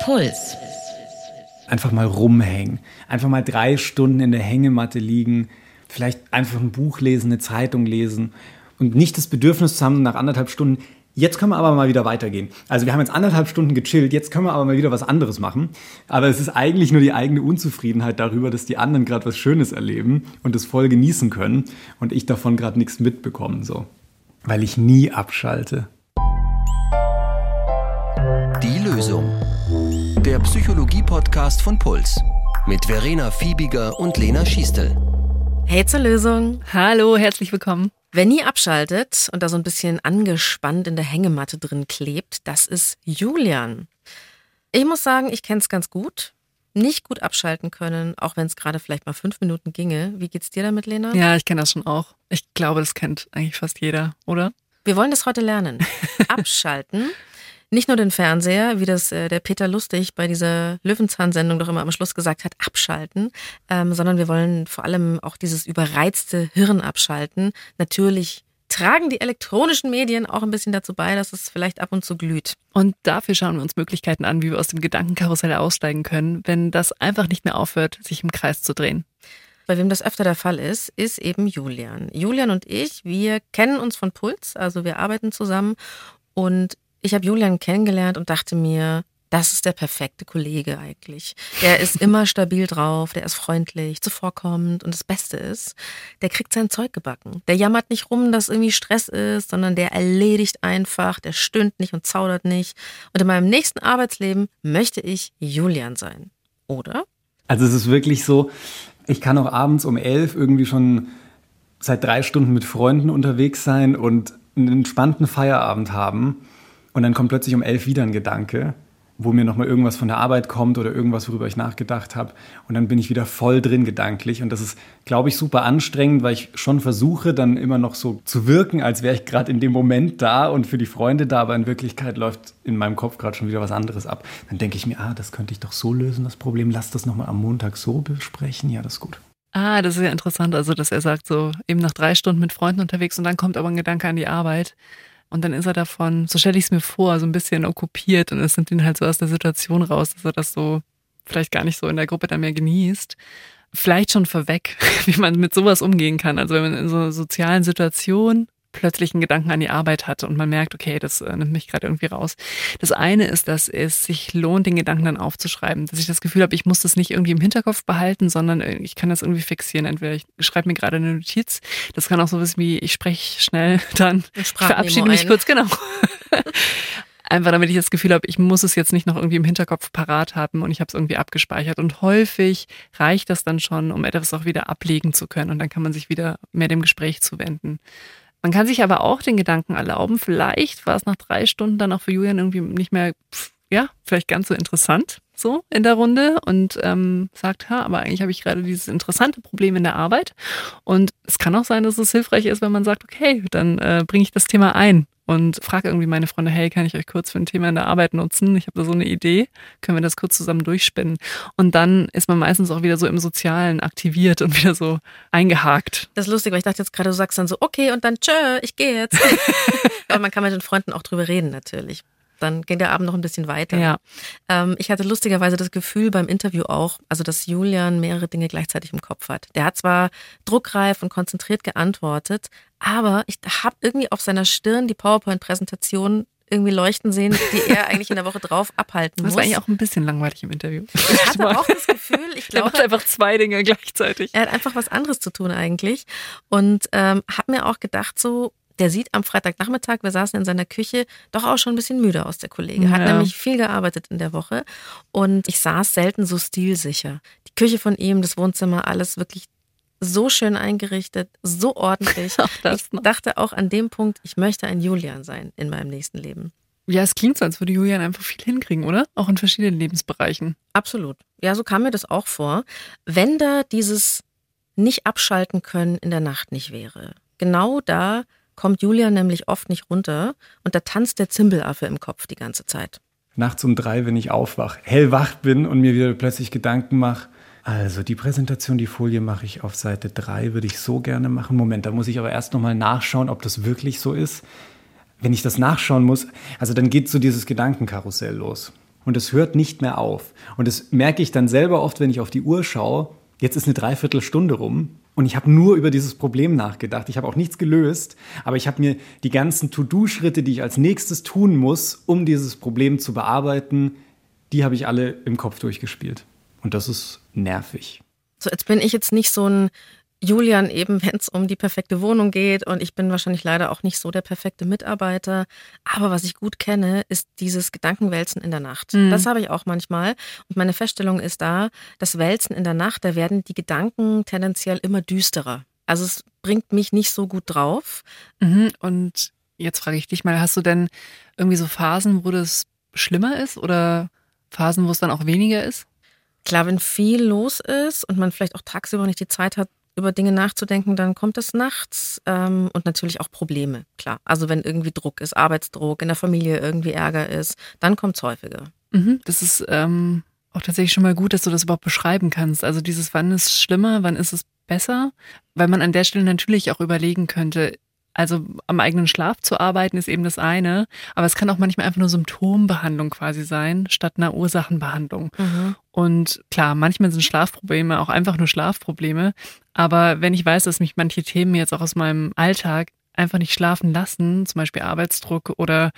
Puls. Einfach mal rumhängen. Einfach mal drei Stunden in der Hängematte liegen. Vielleicht einfach ein Buch lesen, eine Zeitung lesen. Und nicht das Bedürfnis zu haben, nach anderthalb Stunden, jetzt können wir aber mal wieder weitergehen. Also wir haben jetzt anderthalb Stunden gechillt, jetzt können wir aber mal wieder was anderes machen. Aber es ist eigentlich nur die eigene Unzufriedenheit darüber, dass die anderen gerade was Schönes erleben und es voll genießen können und ich davon gerade nichts mitbekomme. So. Weil ich nie abschalte. Die Lösung. Der Psychologie-Podcast von Puls. Mit Verena Fiebiger und Lena Schiestel. Hey zur Lösung. Hallo, herzlich willkommen. Wer nie abschaltet und da so ein bisschen angespannt in der Hängematte drin klebt, das ist Julian. Ich muss sagen, ich kenne es ganz gut. Nicht gut abschalten können, auch wenn es gerade vielleicht mal fünf Minuten ginge. Wie geht's dir damit, Lena? Ja, ich kenne das schon auch. Ich glaube, das kennt eigentlich fast jeder, oder? Wir wollen das heute lernen. Abschalten. Nicht nur den Fernseher, wie das äh, der Peter Lustig bei dieser Löwenzahn-Sendung doch immer am Schluss gesagt hat, abschalten, ähm, sondern wir wollen vor allem auch dieses überreizte Hirn abschalten. Natürlich tragen die elektronischen Medien auch ein bisschen dazu bei, dass es vielleicht ab und zu glüht. Und dafür schauen wir uns Möglichkeiten an, wie wir aus dem Gedankenkarussell aussteigen können, wenn das einfach nicht mehr aufhört, sich im Kreis zu drehen. Bei wem das öfter der Fall ist, ist eben Julian. Julian und ich, wir kennen uns von Puls, also wir arbeiten zusammen und ich habe Julian kennengelernt und dachte mir, das ist der perfekte Kollege eigentlich. Der ist immer stabil drauf, der ist freundlich, zuvorkommend und das Beste ist, der kriegt sein Zeug gebacken. Der jammert nicht rum, dass irgendwie Stress ist, sondern der erledigt einfach, der stöhnt nicht und zaudert nicht. Und in meinem nächsten Arbeitsleben möchte ich Julian sein. Oder? Also es ist wirklich so, ich kann auch abends um elf irgendwie schon seit drei Stunden mit Freunden unterwegs sein und einen entspannten Feierabend haben. Und dann kommt plötzlich um elf wieder ein Gedanke, wo mir nochmal irgendwas von der Arbeit kommt oder irgendwas, worüber ich nachgedacht habe. Und dann bin ich wieder voll drin gedanklich. Und das ist, glaube ich, super anstrengend, weil ich schon versuche, dann immer noch so zu wirken, als wäre ich gerade in dem Moment da und für die Freunde da. Aber in Wirklichkeit läuft in meinem Kopf gerade schon wieder was anderes ab. Dann denke ich mir, ah, das könnte ich doch so lösen, das Problem. Lass das nochmal am Montag so besprechen. Ja, das ist gut. Ah, das ist ja interessant. Also, dass er sagt, so eben nach drei Stunden mit Freunden unterwegs und dann kommt aber ein Gedanke an die Arbeit. Und dann ist er davon, so stelle ich es mir vor, so ein bisschen okkupiert und es nimmt ihn halt so aus der Situation raus, dass er das so vielleicht gar nicht so in der Gruppe dann mehr genießt. Vielleicht schon vorweg, wie man mit sowas umgehen kann. Also wenn man in so einer sozialen Situation plötzlich einen Gedanken an die Arbeit hat und man merkt, okay, das äh, nimmt mich gerade irgendwie raus. Das eine ist, dass es sich lohnt, den Gedanken dann aufzuschreiben, dass ich das Gefühl habe, ich muss das nicht irgendwie im Hinterkopf behalten, sondern äh, ich kann das irgendwie fixieren. Entweder ich schreibe mir gerade eine Notiz, das kann auch so was wie, ich spreche schnell dann, ich verabschiede mich kurz, genau. Einfach damit ich das Gefühl habe, ich muss es jetzt nicht noch irgendwie im Hinterkopf parat haben und ich habe es irgendwie abgespeichert. Und häufig reicht das dann schon, um etwas auch wieder ablegen zu können. Und dann kann man sich wieder mehr dem Gespräch zuwenden. Man kann sich aber auch den Gedanken erlauben, vielleicht war es nach drei Stunden dann auch für Julian irgendwie nicht mehr, ja, vielleicht ganz so interessant so in der Runde und ähm, sagt, ha, aber eigentlich habe ich gerade dieses interessante Problem in der Arbeit. Und es kann auch sein, dass es hilfreich ist, wenn man sagt, okay, dann äh, bringe ich das Thema ein und frage irgendwie meine Freunde, hey, kann ich euch kurz für ein Thema in der Arbeit nutzen? Ich habe da so eine Idee, können wir das kurz zusammen durchspinnen? Und dann ist man meistens auch wieder so im Sozialen aktiviert und wieder so eingehakt. Das ist lustig, weil ich dachte jetzt gerade, du sagst dann so, okay, und dann tschö, ich gehe jetzt. Aber man kann mit den Freunden auch drüber reden natürlich dann ging der Abend noch ein bisschen weiter. Ja. Ähm, ich hatte lustigerweise das Gefühl beim Interview auch, also dass Julian mehrere Dinge gleichzeitig im Kopf hat. Der hat zwar druckreif und konzentriert geantwortet, aber ich habe irgendwie auf seiner Stirn die PowerPoint-Präsentation irgendwie leuchten sehen, die er eigentlich in der Woche drauf abhalten muss. Das war eigentlich auch ein bisschen langweilig im Interview. Ich hatte auch das Gefühl, ich glaube. Er macht einfach zwei Dinge gleichzeitig. Er hat einfach was anderes zu tun eigentlich. Und ähm, habe mir auch gedacht, so, der sieht am Freitagnachmittag, wir saßen in seiner Küche, doch auch schon ein bisschen müde aus, der Kollege. Hat ja. nämlich viel gearbeitet in der Woche und ich saß selten so stilsicher. Die Küche von ihm, das Wohnzimmer, alles wirklich so schön eingerichtet, so ordentlich. ich dachte auch an dem Punkt, ich möchte ein Julian sein in meinem nächsten Leben. Ja, es klingt so, als würde Julian einfach viel hinkriegen, oder? Auch in verschiedenen Lebensbereichen. Absolut. Ja, so kam mir das auch vor. Wenn da dieses nicht abschalten können in der Nacht nicht wäre. Genau da kommt Julia nämlich oft nicht runter und da tanzt der Zimbelaffe im Kopf die ganze Zeit. Nachts um drei, wenn ich aufwach, hellwach bin und mir wieder plötzlich Gedanken mache, also die Präsentation, die Folie mache ich auf Seite 3, würde ich so gerne machen. Moment, da muss ich aber erst nochmal nachschauen, ob das wirklich so ist. Wenn ich das nachschauen muss, also dann geht so dieses Gedankenkarussell los. und es hört nicht mehr auf. Und das merke ich dann selber oft, wenn ich auf die Uhr schaue. Jetzt ist eine Dreiviertelstunde rum und ich habe nur über dieses Problem nachgedacht. Ich habe auch nichts gelöst, aber ich habe mir die ganzen To-Do-Schritte, die ich als nächstes tun muss, um dieses Problem zu bearbeiten, die habe ich alle im Kopf durchgespielt. Und das ist nervig. So, jetzt bin ich jetzt nicht so ein Julian eben, wenn es um die perfekte Wohnung geht und ich bin wahrscheinlich leider auch nicht so der perfekte Mitarbeiter. Aber was ich gut kenne, ist dieses Gedankenwälzen in der Nacht. Mhm. Das habe ich auch manchmal. Und meine Feststellung ist da, das Wälzen in der Nacht, da werden die Gedanken tendenziell immer düsterer. Also es bringt mich nicht so gut drauf. Mhm. Und jetzt frage ich dich mal, hast du denn irgendwie so Phasen, wo das schlimmer ist oder Phasen, wo es dann auch weniger ist? Klar, wenn viel los ist und man vielleicht auch tagsüber nicht die Zeit hat, über Dinge nachzudenken, dann kommt es nachts ähm, und natürlich auch Probleme, klar. Also wenn irgendwie Druck ist, Arbeitsdruck, in der Familie irgendwie Ärger ist, dann kommt es häufiger. Mhm, das ist ähm, auch tatsächlich schon mal gut, dass du das überhaupt beschreiben kannst. Also dieses, wann ist es schlimmer, wann ist es besser, weil man an der Stelle natürlich auch überlegen könnte, also am eigenen Schlaf zu arbeiten ist eben das eine, aber es kann auch manchmal einfach nur Symptombehandlung quasi sein, statt einer Ursachenbehandlung. Mhm. Und klar, manchmal sind Schlafprobleme auch einfach nur Schlafprobleme, aber wenn ich weiß, dass mich manche Themen jetzt auch aus meinem Alltag einfach nicht schlafen lassen, zum Beispiel Arbeitsdruck oder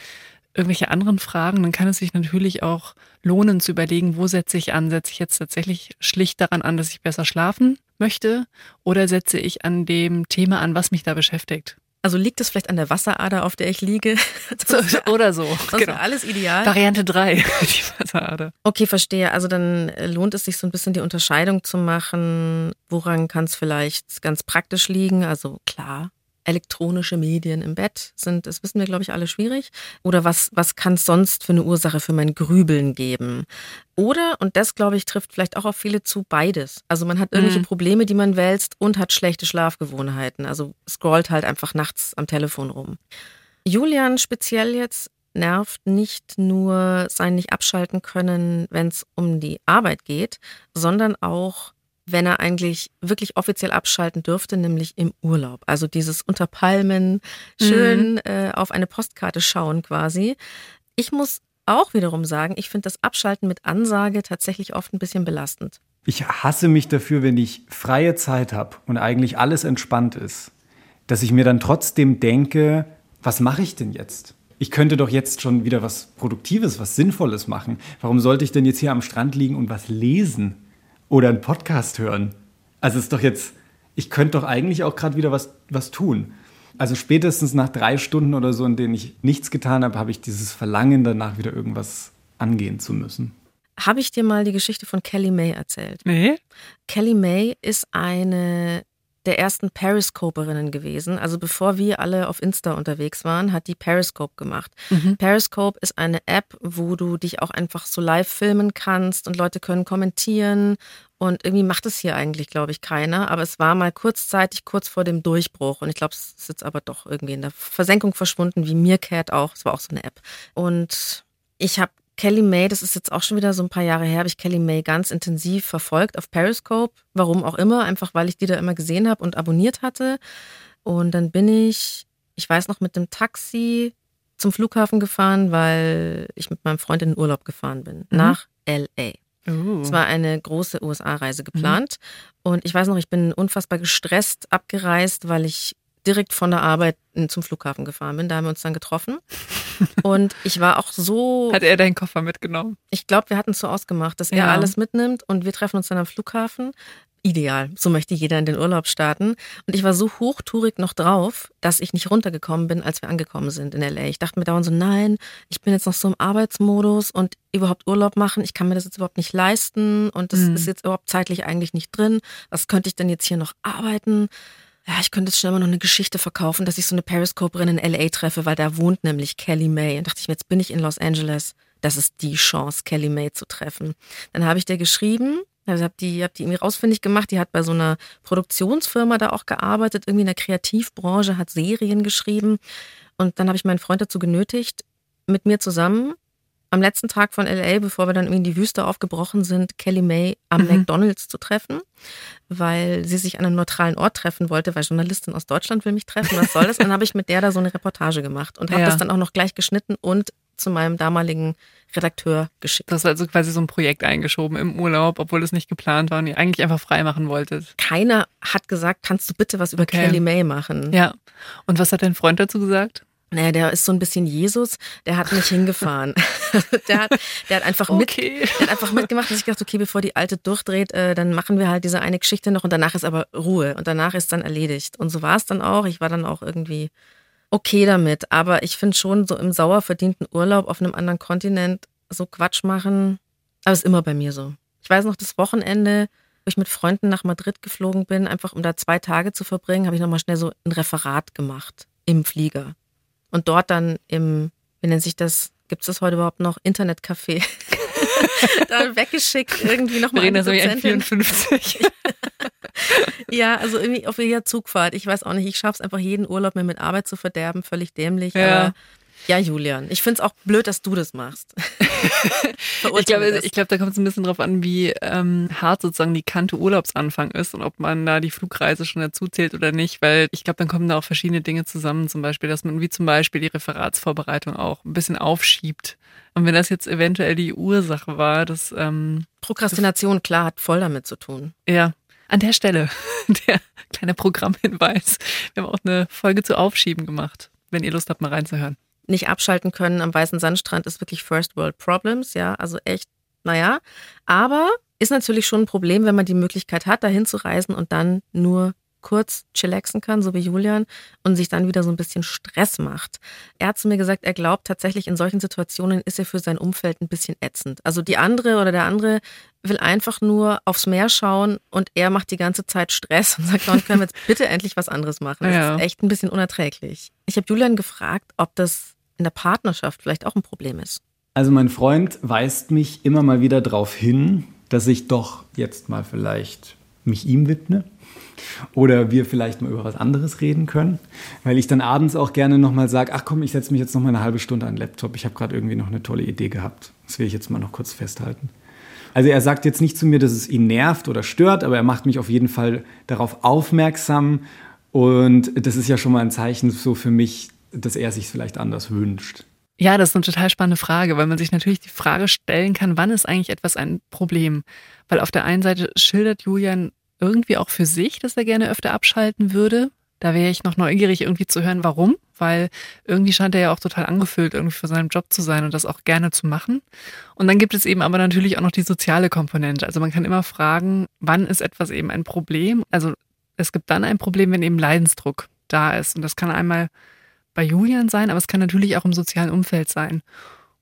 irgendwelche anderen Fragen, dann kann es sich natürlich auch lohnen zu überlegen, wo setze ich an? Setze ich jetzt tatsächlich schlicht daran an, dass ich besser schlafen möchte oder setze ich an dem Thema an, was mich da beschäftigt? Also liegt es vielleicht an der Wasserader, auf der ich liege? Oder so. genau. alles ideal. Variante 3, die Wasserader. Okay, verstehe. Also dann lohnt es sich so ein bisschen die Unterscheidung zu machen. Woran kann es vielleicht ganz praktisch liegen? Also klar, elektronische Medien im Bett sind, das wissen wir, glaube ich, alle schwierig. Oder was, was kann es sonst für eine Ursache für mein Grübeln geben? Oder, und das, glaube ich, trifft vielleicht auch auf viele zu, beides. Also man hat irgendwelche mhm. Probleme, die man wälzt und hat schlechte Schlafgewohnheiten. Also scrollt halt einfach nachts am Telefon rum. Julian speziell jetzt nervt nicht nur sein nicht abschalten können, wenn es um die Arbeit geht, sondern auch wenn er eigentlich wirklich offiziell abschalten dürfte, nämlich im Urlaub. Also dieses unter Palmen schön mhm. äh, auf eine Postkarte schauen quasi. Ich muss auch wiederum sagen, ich finde das Abschalten mit Ansage tatsächlich oft ein bisschen belastend. Ich hasse mich dafür, wenn ich freie Zeit habe und eigentlich alles entspannt ist, dass ich mir dann trotzdem denke, was mache ich denn jetzt? Ich könnte doch jetzt schon wieder was Produktives, was Sinnvolles machen. Warum sollte ich denn jetzt hier am Strand liegen und was lesen? Oder einen Podcast hören. Also ist doch jetzt, ich könnte doch eigentlich auch gerade wieder was, was tun. Also spätestens nach drei Stunden oder so, in denen ich nichts getan habe, habe ich dieses Verlangen danach wieder irgendwas angehen zu müssen. Habe ich dir mal die Geschichte von Kelly May erzählt? Nee. Kelly May ist eine der ersten Periscoperinnen gewesen. Also bevor wir alle auf Insta unterwegs waren, hat die Periscope gemacht. Mhm. Periscope ist eine App, wo du dich auch einfach so live filmen kannst und Leute können kommentieren. Und irgendwie macht es hier eigentlich, glaube ich, keiner. Aber es war mal kurzzeitig, kurz vor dem Durchbruch. Und ich glaube, es ist jetzt aber doch irgendwie in der Versenkung verschwunden, wie Meerkat auch. Es war auch so eine App. Und ich habe Kelly May, das ist jetzt auch schon wieder so ein paar Jahre her, habe ich Kelly May ganz intensiv verfolgt auf Periscope. Warum auch immer, einfach weil ich die da immer gesehen habe und abonniert hatte. Und dann bin ich, ich weiß noch, mit dem Taxi zum Flughafen gefahren, weil ich mit meinem Freund in den Urlaub gefahren bin, mhm. nach LA. Uh. Es war eine große USA-Reise geplant. Mhm. Und ich weiß noch, ich bin unfassbar gestresst abgereist, weil ich direkt von der Arbeit zum Flughafen gefahren bin. Da haben wir uns dann getroffen. Und ich war auch so. Hat er deinen Koffer mitgenommen? Ich glaube, wir hatten es so ausgemacht, dass er ja. alles mitnimmt und wir treffen uns dann am Flughafen. Ideal. So möchte jeder in den Urlaub starten. Und ich war so hochtourig noch drauf, dass ich nicht runtergekommen bin, als wir angekommen sind in LA. Ich dachte mir dauernd so, nein, ich bin jetzt noch so im Arbeitsmodus und überhaupt Urlaub machen. Ich kann mir das jetzt überhaupt nicht leisten und das mhm. ist jetzt überhaupt zeitlich eigentlich nicht drin. Was könnte ich denn jetzt hier noch arbeiten? Ja, ich könnte jetzt schnell mal noch eine Geschichte verkaufen, dass ich so eine Periscoperin in LA treffe, weil da wohnt nämlich Kelly May. Und dachte ich mir, jetzt bin ich in Los Angeles. Das ist die Chance, Kelly May zu treffen. Dann habe ich der geschrieben, also habe die, hab die irgendwie rausfindig gemacht. Die hat bei so einer Produktionsfirma da auch gearbeitet, irgendwie in der Kreativbranche, hat Serien geschrieben. Und dann habe ich meinen Freund dazu genötigt, mit mir zusammen am letzten Tag von LA, bevor wir dann irgendwie in die Wüste aufgebrochen sind, Kelly May am mhm. McDonalds zu treffen, weil sie sich an einem neutralen Ort treffen wollte, weil Journalistin aus Deutschland will mich treffen, was soll das? dann habe ich mit der da so eine Reportage gemacht und habe ja. das dann auch noch gleich geschnitten und zu meinem damaligen Redakteur geschickt. Das war also quasi so ein Projekt eingeschoben im Urlaub, obwohl es nicht geplant war und ihr eigentlich einfach frei machen wolltet. Keiner hat gesagt, kannst du bitte was über Okay. Kelly May machen? Ja. Und was hat dein Freund dazu gesagt? Naja, der ist so ein bisschen Jesus, der hat nicht hingefahren. der, hat, der hat einfach mit, Okay. der hat einfach mitgemacht und ich gedacht, okay, bevor die alte durchdreht, äh, dann machen wir halt diese eine Geschichte noch und danach ist aber Ruhe und danach ist dann erledigt. Und so war es dann auch. Ich war dann auch irgendwie okay damit. Aber ich finde schon, so im sauer verdienten Urlaub auf einem anderen Kontinent so Quatsch machen, aber ist immer bei mir so. Ich weiß noch, das Wochenende, wo ich mit Freunden nach Madrid geflogen bin, einfach um da zwei Tage zu verbringen, habe ich nochmal schnell so ein Referat gemacht im Flieger. Und dort dann im, wie nennt sich das, gibt es das heute überhaupt noch, Internetcafé, da weggeschickt, irgendwie nochmal eine so wie ein Dozentin. 54. Ja, also irgendwie auf jeder Zugfahrt. Ich weiß auch nicht, ich schaff's einfach jeden Urlaub mir mit Arbeit zu verderben, völlig dämlich. Ja. Aber ja, Julian, ich find's auch blöd, dass du das machst. Ich glaube, das. glaube, da kommt es ein bisschen drauf an, wie ähm, hart sozusagen die Kante Urlaubsanfang ist und ob man da die Flugreise schon dazu zählt oder nicht, weil ich glaube, dann kommen da auch verschiedene Dinge zusammen, zum Beispiel, dass man wie zum Beispiel die Referatsvorbereitung auch ein bisschen aufschiebt. Und wenn das jetzt eventuell die Ursache war, dass ähm, Prokrastination, klar, hat voll damit zu tun. ja, an der Stelle der kleine Programmhinweis. Wir haben auch eine Folge zu Aufschieben gemacht, wenn ihr Lust habt, mal reinzuhören. Nicht abschalten können am weißen Sandstrand ist wirklich First World Problems, ja, also echt, naja. Aber ist natürlich schon ein Problem, wenn man die Möglichkeit hat, dahin zu reisen und dann nur kurz chillaxen kann, so wie Julian, und sich dann wieder so ein bisschen Stress macht. Er hat zu mir gesagt, er glaubt tatsächlich, in solchen Situationen ist er für sein Umfeld ein bisschen ätzend. Also die andere oder der andere will einfach nur aufs Meer schauen und er macht die ganze Zeit Stress und sagt, dann können wir jetzt bitte endlich was anderes machen. Das Ja. ist echt ein bisschen unerträglich. Ich habe Julian gefragt, ob das in der Partnerschaft vielleicht auch ein Problem ist. Also mein Freund weist mich immer mal wieder darauf hin, dass ich doch jetzt mal vielleicht mich ihm widme oder wir vielleicht mal über was anderes reden können, weil ich dann abends auch gerne nochmal sage, ach komm, ich setze mich jetzt noch mal eine halbe Stunde an den Laptop, ich habe gerade irgendwie noch eine tolle Idee gehabt. Das will ich jetzt mal noch kurz festhalten. Also er sagt jetzt nicht zu mir, dass es ihn nervt oder stört, aber er macht mich auf jeden Fall darauf aufmerksam und das ist ja schon mal ein Zeichen so für mich, dass er sich vielleicht anders wünscht. Ja, das ist eine total spannende Frage, weil man sich natürlich die Frage stellen kann, wann ist eigentlich etwas ein Problem? Weil auf der einen Seite schildert Julian irgendwie auch für sich, dass er gerne öfter abschalten würde. Da wäre ich noch neugierig, irgendwie zu hören, warum, weil irgendwie scheint er ja auch total angefüllt, irgendwie für seinen Job zu sein und das auch gerne zu machen. Und dann gibt es eben aber natürlich auch noch die soziale Komponente. Also man kann immer fragen, wann ist etwas eben ein Problem? Also es gibt dann ein Problem, wenn eben Leidensdruck da ist. Und das kann einmal bei Julian sein, aber es kann natürlich auch im sozialen Umfeld sein.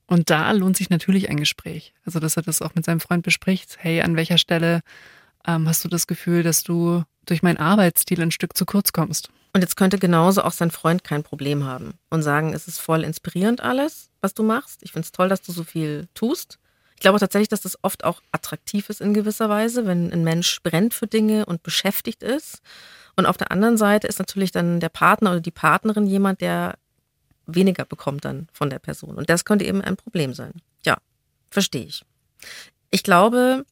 Und da lohnt sich natürlich ein Gespräch. Also, dass er das auch mit seinem Freund bespricht. Hey, an welcher Stelle ähm, hast du das Gefühl, dass du durch meinen Arbeitsstil ein Stück zu kurz kommst? Und jetzt könnte genauso auch sein Freund kein Problem haben und sagen, es ist voll inspirierend alles, was du machst. Ich finde es toll, dass du so viel tust. Ich glaube tatsächlich, dass das oft auch attraktiv ist in gewisser Weise, wenn ein Mensch brennt für Dinge und beschäftigt ist. Und auf der anderen Seite ist natürlich dann der Partner oder die Partnerin jemand, der weniger bekommt dann von der Person. Und das könnte eben ein Problem sein. Ja, verstehe ich. Ich glaube,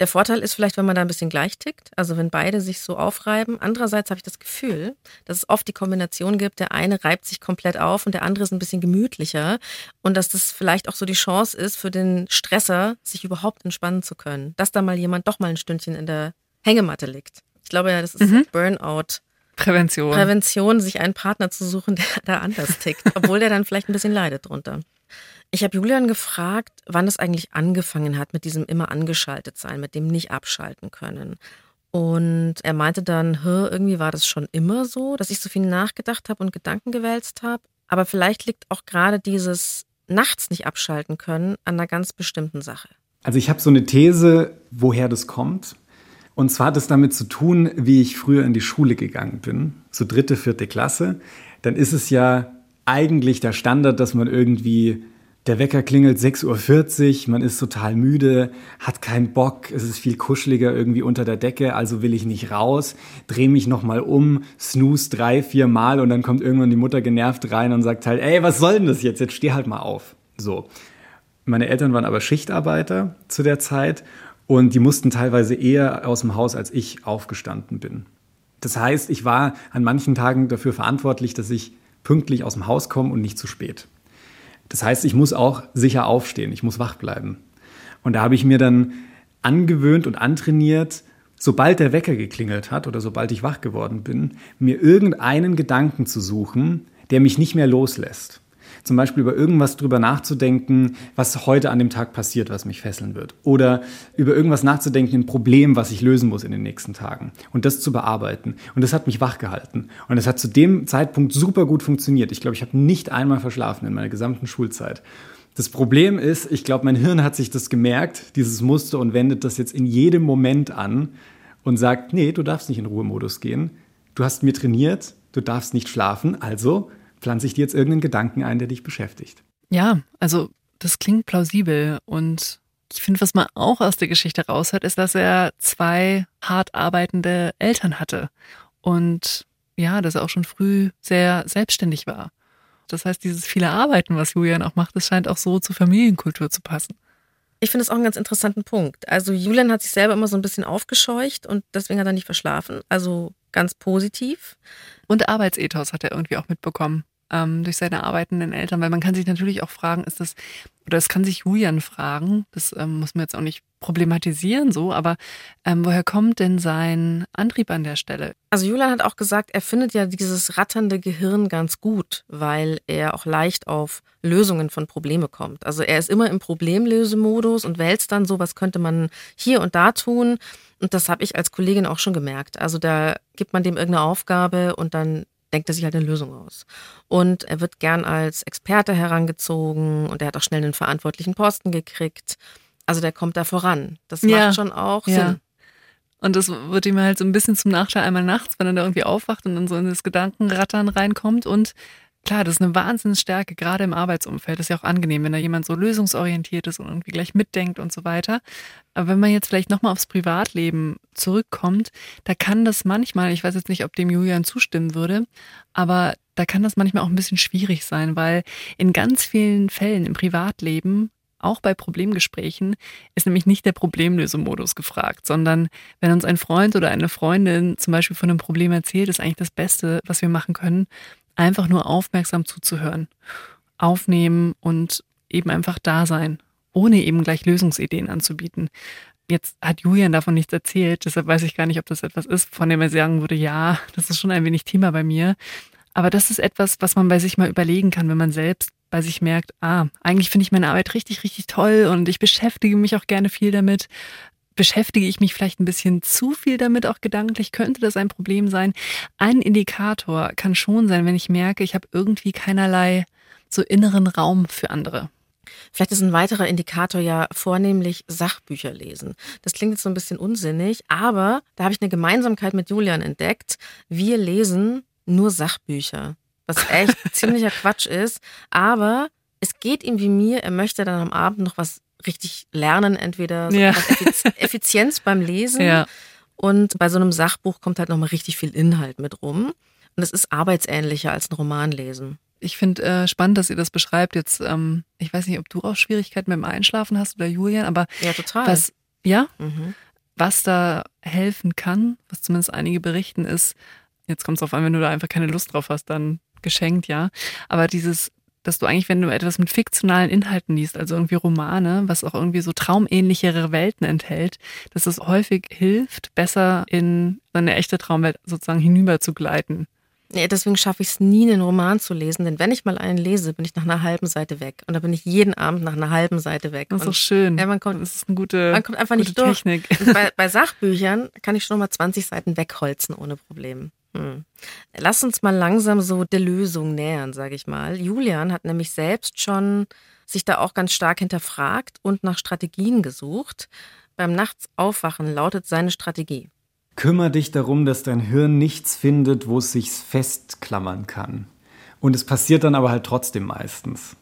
der Vorteil ist vielleicht, wenn man da ein bisschen gleich tickt, also wenn beide sich so aufreiben. Andererseits habe ich das Gefühl, dass es oft die Kombination gibt, der eine reibt sich komplett auf und der andere ist ein bisschen gemütlicher und dass das vielleicht auch so die Chance ist für den Stresser, sich überhaupt entspannen zu können, dass da mal jemand doch mal ein Stündchen in der Hängematte liegt. Ich glaube ja, das ist Mhm. Burnout. Prävention. Prävention, sich einen Partner zu suchen, der da anders tickt, obwohl der dann vielleicht ein bisschen leidet drunter. Ich habe Julian gefragt, wann es eigentlich angefangen hat mit diesem immer angeschaltet sein, mit dem nicht abschalten können. Und er meinte dann, "Hä, irgendwie war das schon immer so, dass ich so viel nachgedacht habe und Gedanken gewälzt habe. Aber vielleicht liegt auch gerade dieses nachts nicht abschalten können an einer ganz bestimmten Sache. Also ich habe so eine These, woher das kommt. Und zwar hat es damit zu tun, wie ich früher in die Schule gegangen bin, so dritte, vierte Klasse. Dann ist es ja eigentlich der Standard, dass man irgendwie, der Wecker klingelt 6.40 Uhr, man ist total müde, hat keinen Bock, es ist viel kuscheliger irgendwie unter der Decke, also will ich nicht raus, drehe mich nochmal um, snooze drei, vier Mal und dann kommt irgendwann die Mutter genervt rein und sagt halt, ey, was soll denn das jetzt? Jetzt steh halt mal auf. So. Meine Eltern waren aber Schichtarbeiter zu der Zeit und die mussten teilweise eher aus dem Haus, als ich aufgestanden bin. Das heißt, ich war an manchen Tagen dafür verantwortlich, dass ich pünktlich aus dem Haus komme und nicht zu spät. Das heißt, ich muss auch sicher aufstehen, ich muss wach bleiben. Und da habe ich mir dann angewöhnt und antrainiert, sobald der Wecker geklingelt hat oder sobald ich wach geworden bin, mir irgendeinen Gedanken zu suchen, der mich nicht mehr loslässt. Zum Beispiel über irgendwas drüber nachzudenken, was heute an dem Tag passiert, was mich fesseln wird. Oder über irgendwas nachzudenken, ein Problem, was ich lösen muss in den nächsten Tagen. Und das zu bearbeiten. Und das hat mich wach gehalten. Und das hat zu dem Zeitpunkt super gut funktioniert. Ich glaube, ich habe nicht einmal verschlafen in meiner gesamten Schulzeit. Das Problem ist, ich glaube, mein Hirn hat sich das gemerkt, dieses Muster, und wendet das jetzt in jedem Moment an und sagt, nee, du darfst nicht in Ruhemodus gehen. Du hast mir trainiert, du darfst nicht schlafen, also pflanze ich dir jetzt irgendeinen Gedanken ein, der dich beschäftigt. Ja, also das klingt plausibel und ich finde, was man auch aus der Geschichte raushört, ist, dass er zwei hart arbeitende Eltern hatte und ja, dass er auch schon früh sehr selbstständig war. Das heißt, dieses viele Arbeiten, was Julian auch macht, das scheint auch so zur Familienkultur zu passen. Ich finde es auch einen ganz interessanten Punkt. Also Julian hat sich selber immer so ein bisschen aufgescheucht und deswegen hat er nicht verschlafen. Also ganz positiv. Und Arbeitsethos hat er irgendwie auch mitbekommen ähm, durch seine arbeitenden Eltern, weil man kann sich natürlich auch fragen, ist das, oder das kann sich Julian fragen, das ähm, muss man jetzt auch nicht problematisieren so, aber ähm, woher kommt denn sein Antrieb an der Stelle? Also Julian hat auch gesagt, er findet ja dieses ratternde Gehirn ganz gut, weil er auch leicht auf Lösungen von Probleme kommt. Also er ist immer im Problemlösemodus und wälzt dann so, was könnte man hier und da tun. Und das habe ich als Kollegin auch schon gemerkt. Also da gibt man dem irgendeine Aufgabe und dann denkt er sich halt eine Lösung aus. Und er wird gern als Experte herangezogen und er hat auch schnell einen verantwortlichen Posten gekriegt. Also der kommt da voran. Das ja. macht schon auch ja. Sinn. Und das wird ihm halt so ein bisschen zum Nachteil einmal nachts, wenn er da irgendwie aufwacht und dann so in das Gedankenrattern reinkommt und Klar, das ist eine Wahnsinnsstärke, gerade im Arbeitsumfeld. Das ist ja auch angenehm, wenn da jemand so lösungsorientiert ist und irgendwie gleich mitdenkt und so weiter. Aber wenn man jetzt vielleicht nochmal aufs Privatleben zurückkommt, da kann das manchmal, ich weiß jetzt nicht, ob dem Julian zustimmen würde, aber da kann das manchmal auch ein bisschen schwierig sein, weil in ganz vielen Fällen im Privatleben auch bei Problemgesprächen ist nämlich nicht der Problemlösemodus gefragt, sondern wenn uns ein Freund oder eine Freundin zum Beispiel von einem Problem erzählt, ist eigentlich das Beste, was wir machen können, einfach nur aufmerksam zuzuhören, aufnehmen und eben einfach da sein, ohne eben gleich Lösungsideen anzubieten. Jetzt hat Julian davon nichts erzählt, deshalb weiß ich gar nicht, ob das etwas ist, von dem er sagen würde, ja, das ist schon ein wenig Thema bei mir. Aber das ist etwas, was man bei sich mal überlegen kann, wenn man selbst bei sich merkt, ah, eigentlich finde ich meine Arbeit richtig, richtig toll und ich beschäftige mich auch gerne viel damit beschäftige ich mich vielleicht ein bisschen zu viel damit, auch gedanklich, könnte das ein Problem sein. Ein Indikator kann schon sein, wenn ich merke, ich habe irgendwie keinerlei so inneren Raum für andere. Vielleicht ist ein weiterer Indikator ja vornehmlich Sachbücher lesen. Das klingt jetzt so ein bisschen unsinnig, aber da habe ich eine Gemeinsamkeit mit Julian entdeckt. Wir lesen nur Sachbücher, was echt ziemlicher Quatsch ist, aber es geht ihm wie mir, er möchte dann am Abend noch was richtig lernen, entweder so ja. Effizienz beim Lesen ja. und bei so einem Sachbuch kommt halt nochmal richtig viel Inhalt mit rum. Und es ist arbeitsähnlicher als ein Roman lesen. Ich finde äh, spannend, dass ihr das beschreibt. Jetzt, ähm, ich weiß nicht, ob du auch Schwierigkeiten mit dem Einschlafen hast oder Julian, aber ja, total. Was, ja, mhm. was da helfen kann, was zumindest einige berichten, ist, jetzt kommt es auf an, wenn du da einfach keine Lust drauf hast, dann geschenkt, ja. Aber dieses dass du eigentlich, wenn du etwas mit fiktionalen Inhalten liest, also irgendwie Romane, was auch irgendwie so traumähnlichere Welten enthält, dass es häufig hilft, besser in eine echte Traumwelt sozusagen hinüber zu gleiten. Ja, deswegen schaffe ich es nie, einen Roman zu lesen, denn wenn ich mal einen lese, bin ich nach einer halben Seite weg. Und da bin ich jeden Abend nach einer halben Seite weg. Das ist so schön. Ja, man kommt, das ist eine gute, man kommt einfach nicht durch. Technik. Bei, bei, Sachbüchern kann ich schon mal 20 Seiten wegholzen ohne Problem. Hm. Lass uns mal langsam so der Lösung nähern, sage ich mal. Julian hat nämlich selbst schon sich da auch ganz stark hinterfragt und nach Strategien gesucht. Beim Nachtsaufwachen lautet seine Strategie. Kümmer dich darum, dass dein Hirn nichts findet, wo es sich festklammern kann. Und es passiert dann aber halt trotzdem meistens.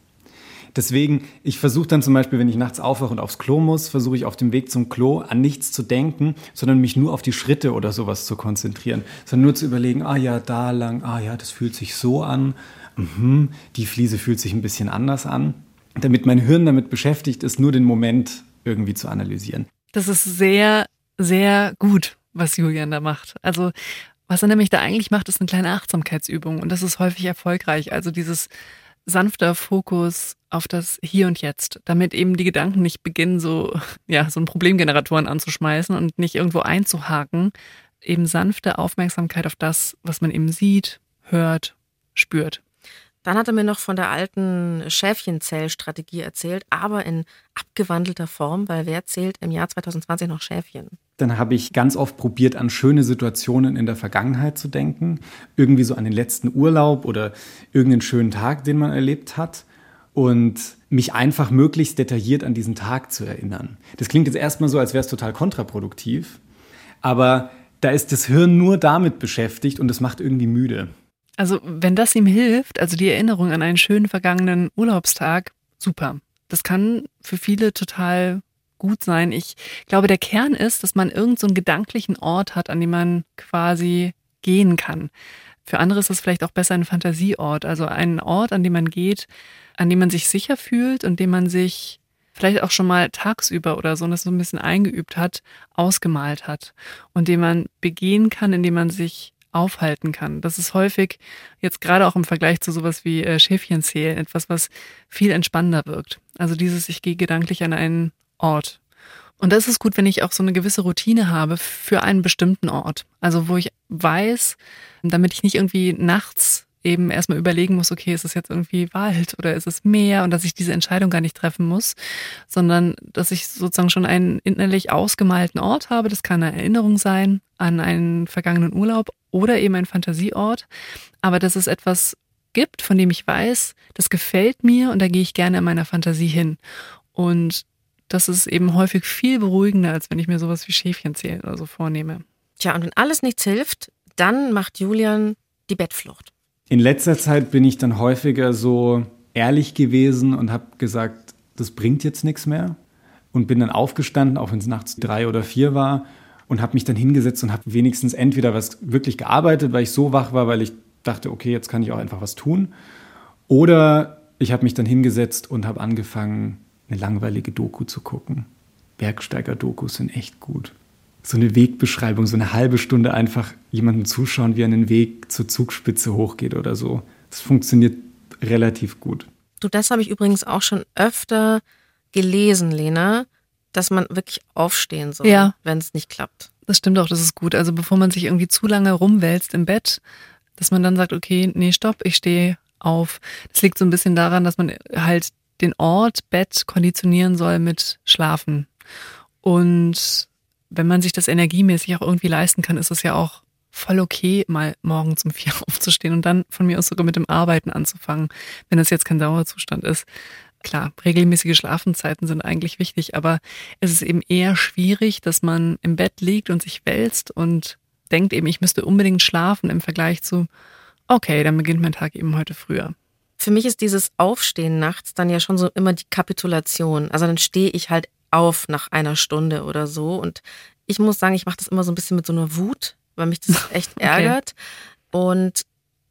Deswegen, ich versuche dann zum Beispiel, wenn ich nachts aufwache und aufs Klo muss, versuche ich auf dem Weg zum Klo an nichts zu denken, sondern mich nur auf die Schritte oder sowas zu konzentrieren. Sondern nur zu überlegen, ah ja, da lang, ah ja, das fühlt sich so an, mhm, die Fliese fühlt sich ein bisschen anders an. Damit mein Hirn damit beschäftigt ist, nur den Moment irgendwie zu analysieren. Das ist sehr, sehr gut, was Julian da macht. Also was er nämlich da eigentlich macht, ist eine kleine Achtsamkeitsübung und das ist häufig erfolgreich. Also dieses sanfter Fokus auf das Hier und Jetzt, damit eben die Gedanken nicht beginnen, so, ja, so ein Problemgeneratoren anzuschmeißen und nicht irgendwo einzuhaken. Eben sanfte Aufmerksamkeit auf das, was man eben sieht, hört, spürt. Dann hat er mir noch von der alten Schäfchenzählstrategie erzählt, aber in abgewandelter Form, weil wer zählt im Jahr 2020 noch Schäfchen? Dann habe ich ganz oft probiert, an schöne Situationen in der Vergangenheit zu denken. Irgendwie so an den letzten Urlaub oder irgendeinen schönen Tag, den man erlebt hat. Und mich einfach möglichst detailliert an diesen Tag zu erinnern. Das klingt jetzt erstmal so, als wäre es total kontraproduktiv. Aber da ist das Hirn nur damit beschäftigt und es macht irgendwie müde. Also, wenn das ihm hilft, also die Erinnerung an einen schönen vergangenen Urlaubstag, super. Das kann für viele total gut sein. Ich glaube, der Kern ist, dass man irgendeinen so gedanklichen Ort hat, an dem man quasi gehen kann. Für andere ist es vielleicht auch besser ein Fantasieort, also einen Ort, an dem man geht, an dem man sich sicher fühlt und dem man sich vielleicht auch schon mal tagsüber oder so, und das so ein bisschen eingeübt hat, ausgemalt hat und dem man begehen kann, indem man sich aufhalten kann. Das ist häufig jetzt gerade auch im Vergleich zu sowas wie äh, Schäfchenzählen etwas, was viel entspannender wirkt. Also dieses, ich gehe gedanklich an einen Ort. Und das ist gut, wenn ich auch so eine gewisse Routine habe für einen bestimmten Ort. Also wo ich weiß, damit ich nicht irgendwie nachts eben erstmal überlegen muss, okay, ist es jetzt irgendwie Wald oder ist es Meer und dass ich diese Entscheidung gar nicht treffen muss, sondern dass ich sozusagen schon einen innerlich ausgemalten Ort habe. Das kann eine Erinnerung sein an einen vergangenen Urlaub oder eben ein Fantasieort. Aber dass es etwas gibt, von dem ich weiß, das gefällt mir und da gehe ich gerne in meiner Fantasie hin. Und das ist eben häufig viel beruhigender, als wenn ich mir sowas wie Schäfchen zählen oder so vornehme. Tja, und wenn alles nichts hilft, dann macht Julian die Bettflucht. In letzter Zeit bin ich dann häufiger so ehrlich gewesen und habe gesagt, das bringt jetzt nichts mehr. Und bin dann aufgestanden, auch wenn es nachts drei oder vier war, und habe mich dann hingesetzt und habe wenigstens entweder was wirklich gearbeitet, weil ich so wach war, weil ich dachte, okay, jetzt kann ich auch einfach was tun. Oder ich habe mich dann hingesetzt und habe angefangen, eine langweilige Doku zu gucken. Bergsteiger-Dokus sind echt gut. So eine Wegbeschreibung, so eine halbe Stunde einfach jemandem zuschauen, wie er einen Weg zur Zugspitze hochgeht oder so. Das funktioniert relativ gut. Du, das habe ich übrigens auch schon öfter gelesen, Lena, dass man wirklich aufstehen soll, ja. wenn es nicht klappt. Das stimmt auch, das ist gut. Also bevor man sich irgendwie zu lange rumwälzt im Bett, dass man dann sagt, okay, nee, stopp, ich stehe auf. Das liegt so ein bisschen daran, dass man halt den Ort Bett konditionieren soll mit Schlafen. Und wenn man sich das energiemäßig auch irgendwie leisten kann, ist es ja auch voll okay, mal morgens um vier aufzustehen und dann von mir aus sogar mit dem Arbeiten anzufangen, wenn das jetzt kein Dauerzustand ist. Klar, regelmäßige Schlafenzeiten sind eigentlich wichtig, aber es ist eben eher schwierig, dass man im Bett liegt und sich wälzt und denkt eben, ich müsste unbedingt schlafen im Vergleich zu, okay, dann beginnt mein Tag eben heute früher. Für mich ist dieses Aufstehen nachts dann ja schon so immer die Kapitulation. Also dann stehe ich halt auf nach einer Stunde oder so. Und ich muss sagen, ich mache das immer so ein bisschen mit so einer Wut, weil mich das echt okay. ärgert. Und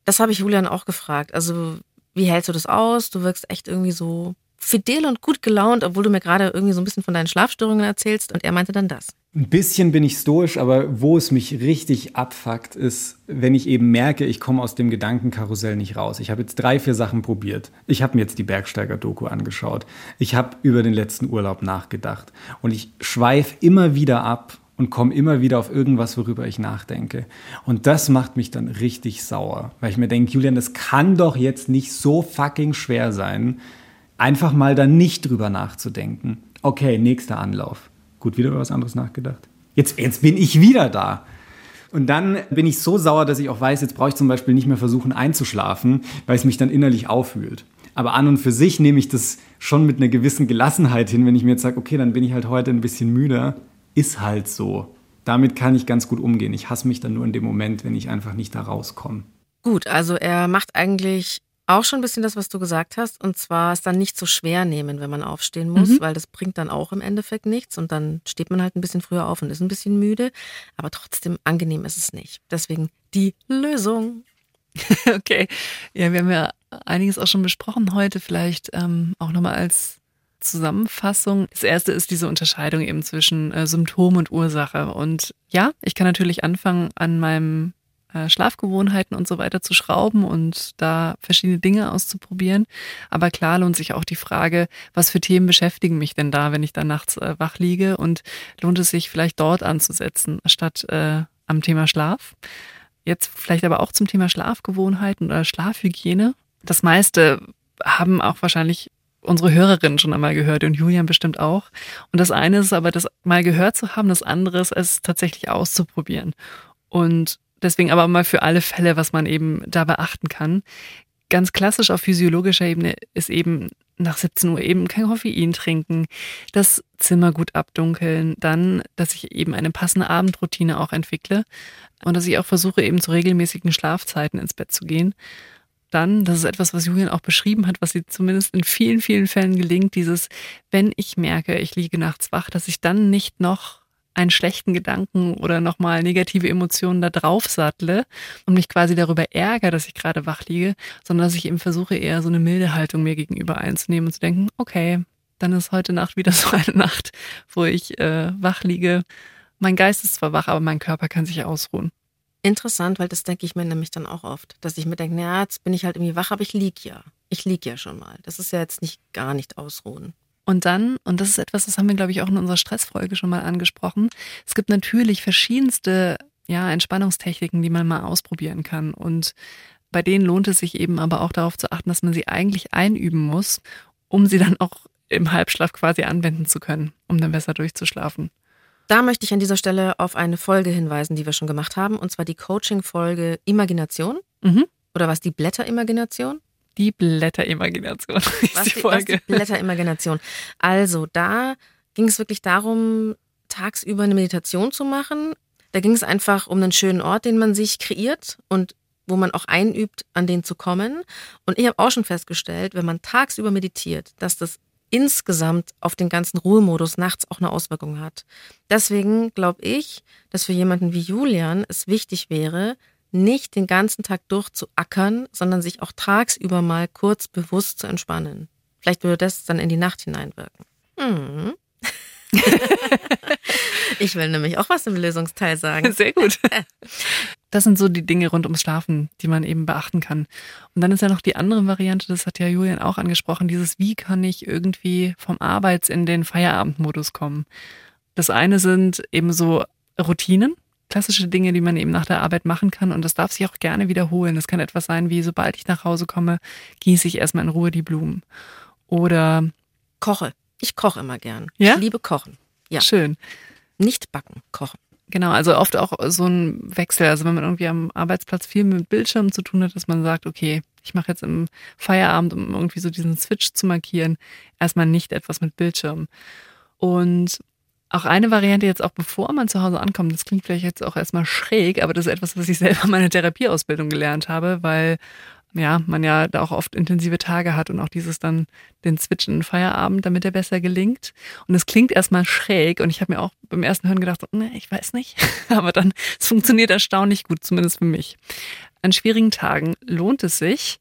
das habe ich Julian auch gefragt. Also, wie hältst du das aus? Du wirkst echt irgendwie so fidel und gut gelaunt, obwohl du mir gerade irgendwie so ein bisschen von deinen Schlafstörungen erzählst. Und er meinte dann das. Ein bisschen bin ich stoisch, aber wo es mich richtig abfuckt, ist, wenn ich eben merke, ich komme aus dem Gedankenkarussell nicht raus. Ich habe jetzt drei, vier Sachen probiert. Ich habe mir jetzt die Bergsteiger-Doku angeschaut. Ich habe über den letzten Urlaub nachgedacht. Und ich schweife immer wieder ab und komme immer wieder auf irgendwas, worüber ich nachdenke. Und das macht mich dann richtig sauer, weil ich mir denke, Julian, das kann doch jetzt nicht so fucking schwer sein, einfach mal da nicht drüber nachzudenken. Okay, nächster Anlauf. Gut, wieder über was anderes nachgedacht. Jetzt, jetzt bin ich wieder da. Und dann bin ich so sauer, dass ich auch weiß, jetzt brauche ich zum Beispiel nicht mehr versuchen einzuschlafen, weil es mich dann innerlich aufwühlt. Aber an und für sich nehme ich das schon mit einer gewissen Gelassenheit hin, wenn ich mir jetzt sage, okay, dann bin ich halt heute ein bisschen müder. Ist halt so. Damit kann ich ganz gut umgehen. Ich hasse mich dann nur in dem Moment, wenn ich einfach nicht da rauskomme. Gut, also er macht eigentlich auch schon ein bisschen das, was du gesagt hast. Und zwar es dann nicht so schwer nehmen, wenn man aufstehen muss, mhm. weil das bringt dann auch im Endeffekt nichts. Und dann steht man halt ein bisschen früher auf und ist ein bisschen müde. Aber trotzdem angenehm ist es nicht. Deswegen die Lösung. okay. Ja, wir haben ja einiges auch schon besprochen heute. Vielleicht ähm, auch nochmal als Zusammenfassung. Das erste ist diese Unterscheidung eben zwischen äh, Symptom und Ursache. Und ja, ich kann natürlich anfangen an meinem Schlafgewohnheiten und so weiter zu schrauben und da verschiedene Dinge auszuprobieren. Aber klar lohnt sich auch die Frage, was für Themen beschäftigen mich denn da, wenn ich da nachts äh, wach liege und lohnt es sich vielleicht dort anzusetzen, statt äh, am Thema Schlaf. Jetzt vielleicht aber auch zum Thema Schlafgewohnheiten oder Schlafhygiene. Das meiste haben auch wahrscheinlich unsere Hörerinnen schon einmal gehört und Julian bestimmt auch. Und das eine ist aber, das mal gehört zu haben, das andere ist, es tatsächlich auszuprobieren. Und deswegen aber mal für alle Fälle, was man eben da beachten kann. Ganz klassisch auf physiologischer Ebene ist eben nach 17 Uhr eben kein Koffein trinken, das Zimmer gut abdunkeln, dann, dass ich eben eine passende Abendroutine auch entwickle und dass ich auch versuche, eben zu regelmäßigen Schlafzeiten ins Bett zu gehen. Dann, das ist etwas, was Julian auch beschrieben hat, was sie zumindest in vielen, vielen Fällen gelingt, dieses, wenn ich merke, ich liege nachts wach, dass ich dann nicht noch einen schlechten Gedanken oder nochmal negative Emotionen da drauf sattle und mich quasi darüber ärgere, dass ich gerade wach liege, sondern dass ich eben versuche, eher so eine milde Haltung mir gegenüber einzunehmen und zu denken, okay, dann ist heute Nacht wieder so eine Nacht, wo ich äh, wach liege. Mein Geist ist zwar wach, aber mein Körper kann sich ausruhen. Interessant, weil das denke ich mir nämlich dann auch oft, dass ich mir denke, naja, jetzt bin ich halt irgendwie wach, aber ich lieg ja. Ich lieg ja schon mal. Das ist ja jetzt nicht gar nicht ausruhen. Und dann, und das ist etwas, das haben wir, glaube ich, auch in unserer Stressfolge schon mal angesprochen, es gibt natürlich verschiedenste ja, Entspannungstechniken, die man mal ausprobieren kann. Und bei denen lohnt es sich eben aber auch darauf zu achten, dass man sie eigentlich einüben muss, um sie dann auch im Halbschlaf quasi anwenden zu können, um dann besser durchzuschlafen. Da möchte ich an dieser Stelle auf eine Folge hinweisen, die wir schon gemacht haben, und zwar die Coaching-Folge Imagination. Mhm. Oder was die Blätterimagination? Die Blätterimagination. Was die, was die Blätterimagination. Also da ging es wirklich darum, tagsüber eine Meditation zu machen. Da ging es einfach um einen schönen Ort, den man sich kreiert und wo man auch einübt, an den zu kommen. Und ich habe auch schon festgestellt, wenn man tagsüber meditiert, dass das insgesamt auf den ganzen Ruhemodus nachts auch eine Auswirkung hat. Deswegen glaube ich, dass für jemanden wie Julian es wichtig wäre, nicht den ganzen Tag durchzuackern, sondern sich auch tagsüber mal kurz bewusst zu entspannen. Vielleicht würde das dann in die Nacht hineinwirken. Hm. ich will nämlich auch was im Lösungsteil sagen. Sehr gut. Das sind so die Dinge rund ums Schlafen, die man eben beachten kann. Und dann ist ja noch die andere Variante, das hat ja Julian auch angesprochen, dieses, wie kann ich irgendwie vom Arbeits- in den Feierabendmodus kommen. Das eine sind eben so Routinen, klassische Dinge, die man eben nach der Arbeit machen kann. Und das darf sich auch gerne wiederholen. Das kann etwas sein wie, sobald ich nach Hause komme, gieße ich erstmal in Ruhe die Blumen. Oder koche. Ich koche immer gern. Ja? Ich liebe Kochen. Ja. Schön. Nicht backen, kochen. Genau, also oft auch so ein Wechsel. Also wenn man irgendwie am Arbeitsplatz viel mit Bildschirmen zu tun hat, dass man sagt, okay, ich mache jetzt im Feierabend, um irgendwie so diesen Switch zu markieren, erstmal nicht etwas mit Bildschirm. Und auch eine Variante jetzt auch bevor man zu Hause ankommt, das klingt vielleicht jetzt auch erstmal schräg, aber das ist etwas, was ich selber in meiner Therapieausbildung gelernt habe, weil ja, man ja da auch oft intensive Tage hat und auch dieses dann den Switch in den Feierabend, damit er besser gelingt. Und es klingt erstmal schräg und ich habe mir auch beim ersten Hören gedacht, ne, ich weiß nicht, aber dann, es funktioniert erstaunlich gut, zumindest für mich. An schwierigen Tagen lohnt es sich,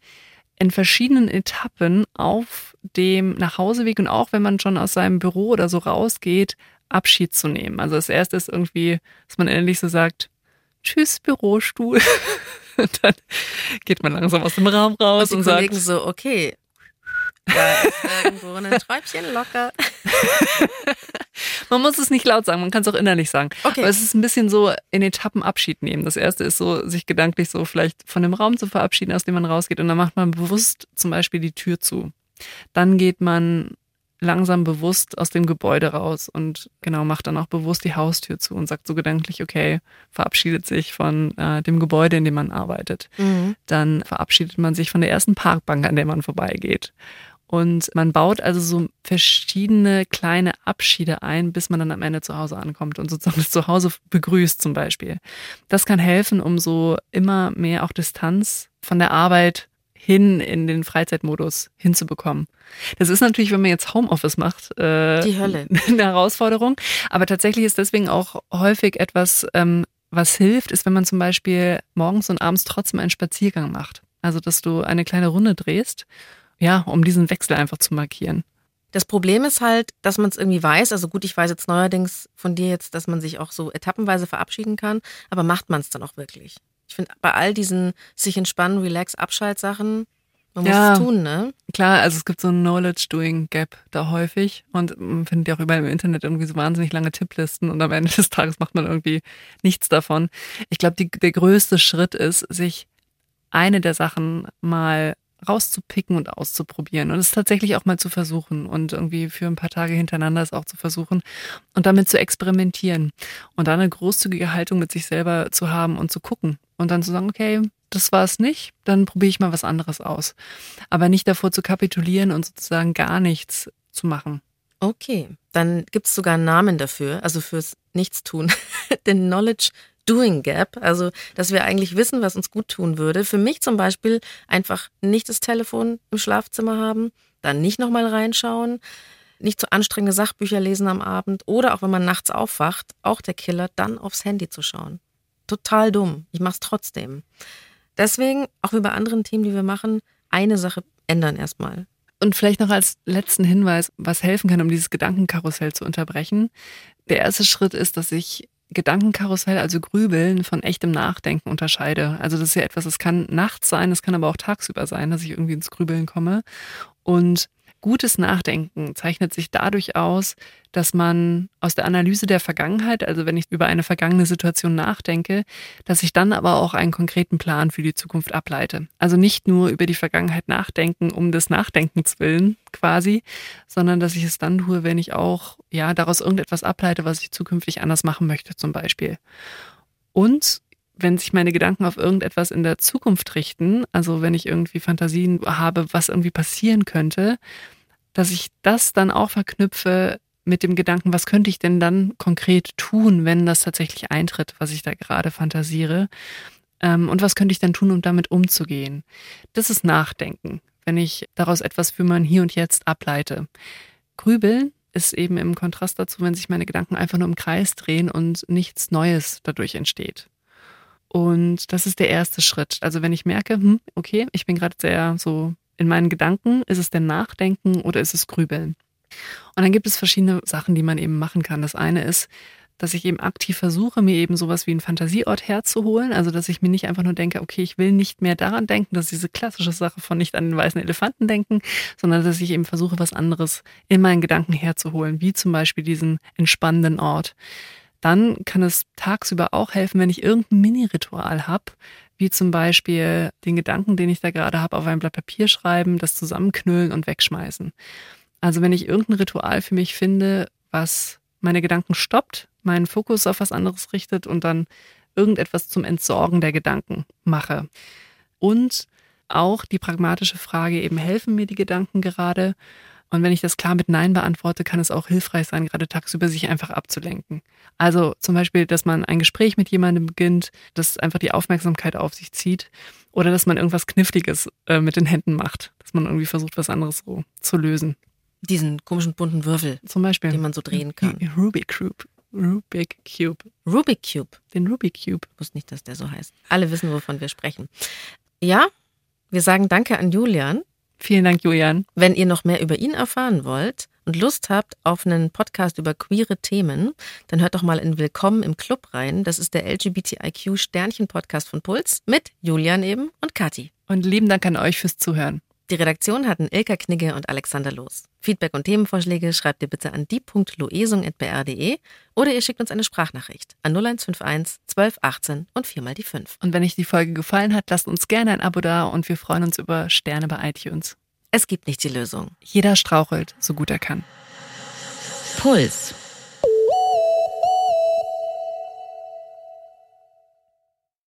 in verschiedenen Etappen auf dem Nachhauseweg und auch wenn man schon aus seinem Büro oder so rausgeht, Abschied zu nehmen. Also das erste ist irgendwie, dass man endlich so sagt, tschüss Bürostuhl. und dann geht man langsam aus dem Raum raus und, und sagt so, okay, da ist irgendwo ein Träubchen locker. man muss es nicht laut sagen, man kann es auch innerlich sagen. Okay. Aber es ist ein bisschen so in Etappen Abschied nehmen. Das erste ist so, sich gedanklich so vielleicht von dem Raum zu verabschieden, aus dem man rausgeht. Und dann macht man bewusst zum Beispiel die Tür zu. Dann geht man langsam bewusst aus dem Gebäude raus und genau macht dann auch bewusst die Haustür zu und sagt so gedanklich, okay, verabschiedet sich von äh, dem Gebäude, in dem man arbeitet. Mhm. Dann verabschiedet man sich von der ersten Parkbank, an der man vorbeigeht. Und man baut also so verschiedene kleine Abschiede ein, bis man dann am Ende zu Hause ankommt und sozusagen das Zuhause begrüßt zum Beispiel. Das kann helfen, um so immer mehr auch Distanz von der Arbeit hin in den Freizeitmodus hinzubekommen. Das ist natürlich, wenn man jetzt Homeoffice macht, äh, die Hölle. eine Herausforderung. Aber tatsächlich ist deswegen auch häufig etwas, ähm, was hilft, ist, wenn man zum Beispiel morgens und abends trotzdem einen Spaziergang macht. Also, dass du eine kleine Runde drehst, ja, um diesen Wechsel einfach zu markieren. Das Problem ist halt, dass man es irgendwie weiß. Also gut, ich weiß jetzt neuerdings von dir jetzt, dass man sich auch so etappenweise verabschieden kann, aber macht man es dann auch wirklich? Ich finde, bei all diesen sich entspannen, relax, Abschaltsachen, man Ja. muss es tun, ne? Klar, also es gibt so ein Knowledge-Doing-Gap da häufig und man findet ja auch überall im Internet irgendwie so wahnsinnig lange Tipplisten und am Ende des Tages macht man irgendwie nichts davon. Ich glaube, der größte Schritt ist, sich eine der Sachen mal rauszupicken und auszuprobieren und es tatsächlich auch mal zu versuchen und irgendwie für ein paar Tage hintereinander es auch zu versuchen und damit zu experimentieren und dann eine großzügige Haltung mit sich selber zu haben und zu gucken und dann zu sagen, okay, das war es nicht, dann probiere ich mal was anderes aus. Aber nicht davor zu kapitulieren und sozusagen gar nichts zu machen. Okay, dann gibt es sogar einen Namen dafür, also fürs Nichtstun, den Knowledge Doing Gap, also dass wir eigentlich wissen, was uns gut tun würde. Für mich zum Beispiel einfach nicht das Telefon im Schlafzimmer haben, dann nicht nochmal reinschauen, nicht so anstrengende Sachbücher lesen am Abend oder auch wenn man nachts aufwacht, auch der Killer, dann aufs Handy zu schauen. Total dumm. Ich mach's trotzdem. Deswegen, auch wie bei anderen Themen, die wir machen, eine Sache ändern erstmal. Und vielleicht noch als letzten Hinweis, was helfen kann, um dieses Gedankenkarussell zu unterbrechen. Der erste Schritt ist, dass ich Gedankenkarussell, also Grübeln, von echtem Nachdenken unterscheide. Also das ist ja etwas, das kann nachts sein, das kann aber auch tagsüber sein, dass ich irgendwie ins Grübeln komme. Und gutes Nachdenken zeichnet sich dadurch aus, dass man aus der Analyse der Vergangenheit, also wenn ich über eine vergangene Situation nachdenke, dass ich dann aber auch einen konkreten Plan für die Zukunft ableite. Also nicht nur über die Vergangenheit nachdenken, um des Nachdenkens willen quasi, sondern dass ich es dann tue, wenn ich auch ja daraus irgendetwas ableite, was ich zukünftig anders machen möchte zum Beispiel. Und wenn sich meine Gedanken auf irgendetwas in der Zukunft richten, also wenn ich irgendwie Fantasien habe, was irgendwie passieren könnte, dass ich das dann auch verknüpfe mit dem Gedanken, was könnte ich denn dann konkret tun, wenn das tatsächlich eintritt, was ich da gerade fantasiere? Ähm, und was könnte ich dann tun, um damit umzugehen? Das ist Nachdenken, wenn ich daraus etwas für mein Hier und Jetzt ableite. Grübeln ist eben im Kontrast dazu, wenn sich meine Gedanken einfach nur im Kreis drehen und nichts Neues dadurch entsteht. Und das ist der erste Schritt. Also wenn ich merke, hm, okay, ich bin gerade sehr so in meinen Gedanken, ist es denn Nachdenken oder ist es Grübeln? Und dann gibt es verschiedene Sachen, die man eben machen kann. Das eine ist, dass ich eben aktiv versuche, mir eben sowas wie einen Fantasieort herzuholen. Also, dass ich mir nicht einfach nur denke, okay, ich will nicht mehr daran denken, das ist diese klassische Sache von nicht an den weißen Elefanten denken, sondern dass ich eben versuche, was anderes in meinen Gedanken herzuholen, wie zum Beispiel diesen entspannenden Ort. Dann kann es tagsüber auch helfen, wenn ich irgendein Mini-Ritual habe, wie zum Beispiel den Gedanken, den ich da gerade habe, auf ein Blatt Papier schreiben, das zusammenknüllen und wegschmeißen. Also wenn ich irgendein Ritual für mich finde, was meine Gedanken stoppt, meinen Fokus auf was anderes richtet und dann irgendetwas zum Entsorgen der Gedanken mache. Und auch die pragmatische Frage eben, helfen mir die Gedanken gerade? Und wenn ich das klar mit Nein beantworte, kann es auch hilfreich sein, gerade tagsüber sich einfach abzulenken. Also zum Beispiel, dass man ein Gespräch mit jemandem beginnt, das einfach die Aufmerksamkeit auf sich zieht. Oder dass man irgendwas Kniffliges äh, mit den Händen macht. Dass man irgendwie versucht, was anderes so zu lösen. Diesen komischen bunten Würfel, Zum Beispiel. den man so drehen kann. Rubik Cube. Rubik Cube. Rubik Cube. Den Rubik Cube. Ich wusste nicht, dass der so heißt. Alle wissen, wovon wir sprechen. Ja, wir sagen Danke an Julian. Vielen Dank, Julian. Wenn ihr noch mehr über ihn erfahren wollt und Lust habt auf einen Podcast über queere Themen, dann hört doch mal in Willkommen im Club rein. Das ist der LGBTIQ Sternchen Podcast von Puls mit Julian eben und Kati. Und lieben Dank an euch fürs Zuhören. Die Redaktion hatten Ilka Knigge und Alexander Loos. Feedback und Themenvorschläge schreibt ihr bitte an die.loesung.br.de oder ihr schickt uns eine Sprachnachricht an 0151 12 18 und viermal die 5. Und wenn euch die Folge gefallen hat, lasst uns gerne ein Abo da und wir freuen uns über Sterne bei iTunes. Es gibt nicht die Lösung. Jeder strauchelt, so gut er kann. Puls